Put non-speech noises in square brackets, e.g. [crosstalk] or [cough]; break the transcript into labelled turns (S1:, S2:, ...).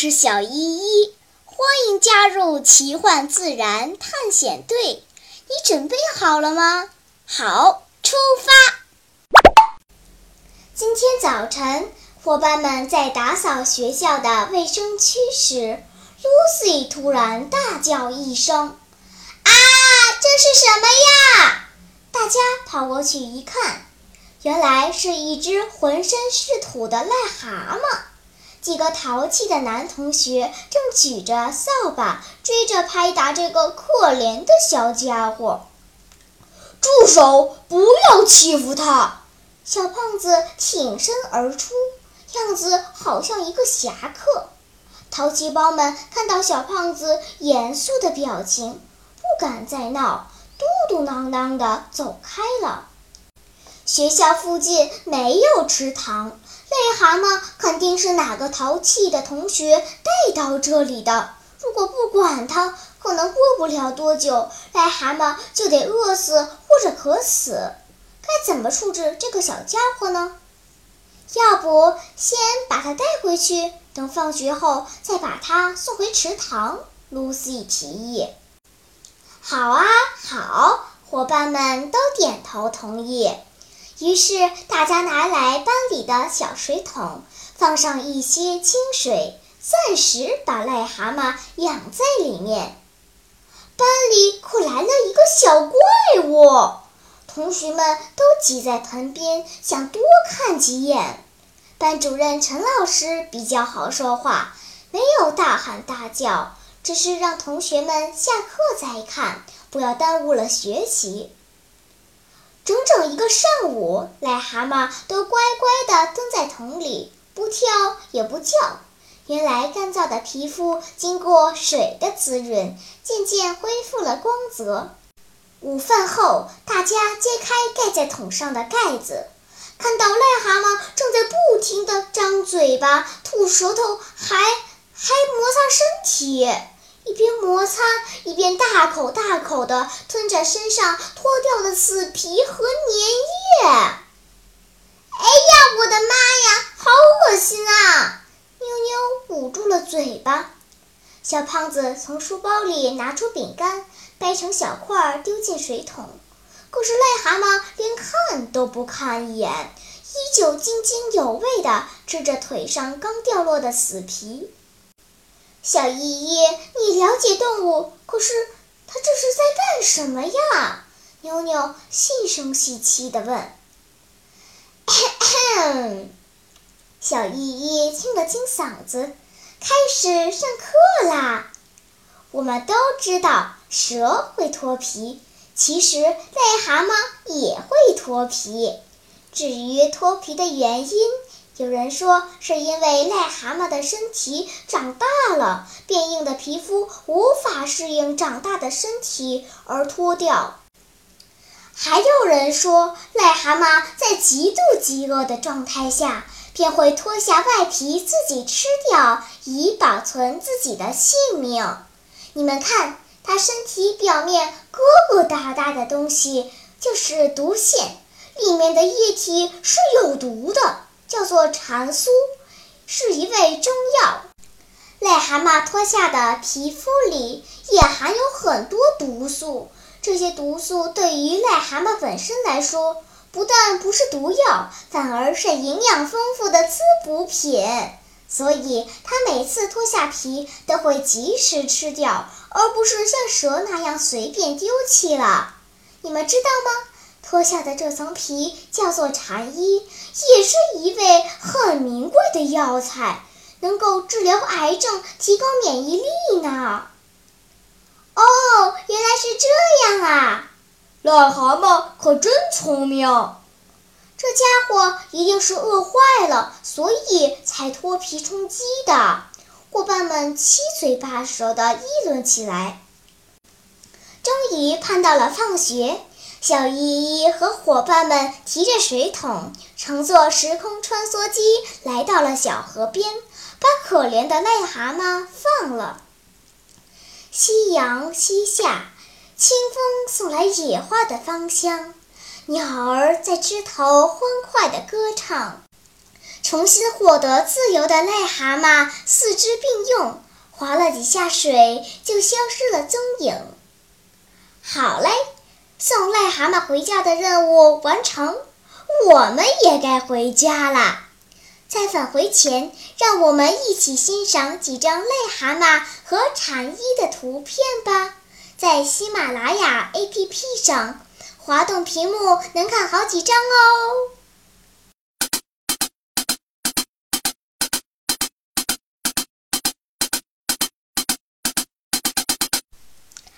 S1: 是小依依，欢迎加入奇幻自然探险队。你准备好了吗？好，出发！今天早晨，伙伴们在打扫学校的卫生区时，Lucy 突然大叫一声：“啊，这是什么呀？”大家跑过去一看，原来是一只浑身是土的癞蛤蟆。几个淘气的男同学正举着扫把追着拍打这个可怜的小家伙。
S2: 住手！不要欺负他！
S1: 小胖子挺身而出，样子好像一个侠客。淘气包们看到小胖子严肃的表情，不敢再闹，嘟嘟囔囔地走开了。学校附近没有池塘。癞蛤蟆肯定是哪个淘气的同学带到这里的。如果不管它，可能过不了多久，癞蛤蟆就得饿死或者渴死。该怎么处置这个小家伙呢？要不先把它带回去，等放学后再把它送回池塘。露西提议。好啊，好，伙伴们都点头同意。于是，大家拿来班里的小水桶，放上一些清水，暂时把癞蛤蟆养在里面。班里可来了一个小怪物，同学们都挤在盆边，想多看几眼。班主任陈老师比较好说话，没有大喊大叫，只是让同学们下课再看，不要耽误了学习。整整一个上午，癞蛤蟆都乖乖地蹲在桶里，不跳也不叫。原来，干燥的皮肤经过水的滋润，渐渐恢复了光泽。午饭后，大家揭开盖在桶上的盖子，看到癞蛤蟆正在不停地张嘴巴、吐舌头，还还摩擦身体。一边摩擦，一边大口大口地吞着身上脱掉的死皮和粘液。哎呀，我的妈呀，好恶心啊！妞妞捂住了嘴巴。小胖子从书包里拿出饼干，掰成小块丢进水桶。可是癞蛤蟆连看都不看一眼，依旧津津有味地吃着腿上刚掉落的死皮。小依依，你了解动物，可是它这是在干什么呀？妞妞细声细气地问。咳 [coughs] 咳小依依清了清嗓子，开始上课啦。我们都知道蛇会脱皮，其实癞蛤蟆也会脱皮。至于脱皮的原因，有人说，是因为癞蛤蟆的身体长大了，变硬的皮肤无法适应长大的身体而脱掉。还有人说，癞蛤蟆在极度饥饿的状态下，便会脱下外皮自己吃掉，以保存自己的性命。你们看，它身体表面疙疙瘩瘩的东西就是毒腺，里面的液体是有毒的。叫做蟾酥，是一味中药。癞蛤蟆脱下的皮肤里也含有很多毒素，这些毒素对于癞蛤蟆本身来说，不但不是毒药，反而是营养丰富的滋补品。所以，它每次脱下皮都会及时吃掉，而不是像蛇那样随便丢弃了。你们知道吗？脱下的这层皮叫做蝉衣，也是一味很名贵的药材，能够治疗癌症、提高免疫力呢。哦，原来是这样啊！
S2: 癞蛤蟆可真聪明，
S1: 这家伙一定是饿坏了，所以才脱皮充饥的。伙伴们七嘴八舌地议论起来。终于盼到了放学。小依依和伙伴们提着水桶，乘坐时空穿梭机来到了小河边，把可怜的癞蛤蟆放了。夕阳西下，清风送来野花的芳香，鸟儿在枝头欢快地歌唱。重新获得自由的癞蛤蟆四肢并用，划了几下水就消失了踪影。好嘞，送癞蛤蟆回家的任务完成，我们也该回家了。在返回前，让我们一起欣赏几张癞蛤蟆和蝉衣的图片吧。在喜马拉雅 APP 上，滑动屏幕能看好几张哦。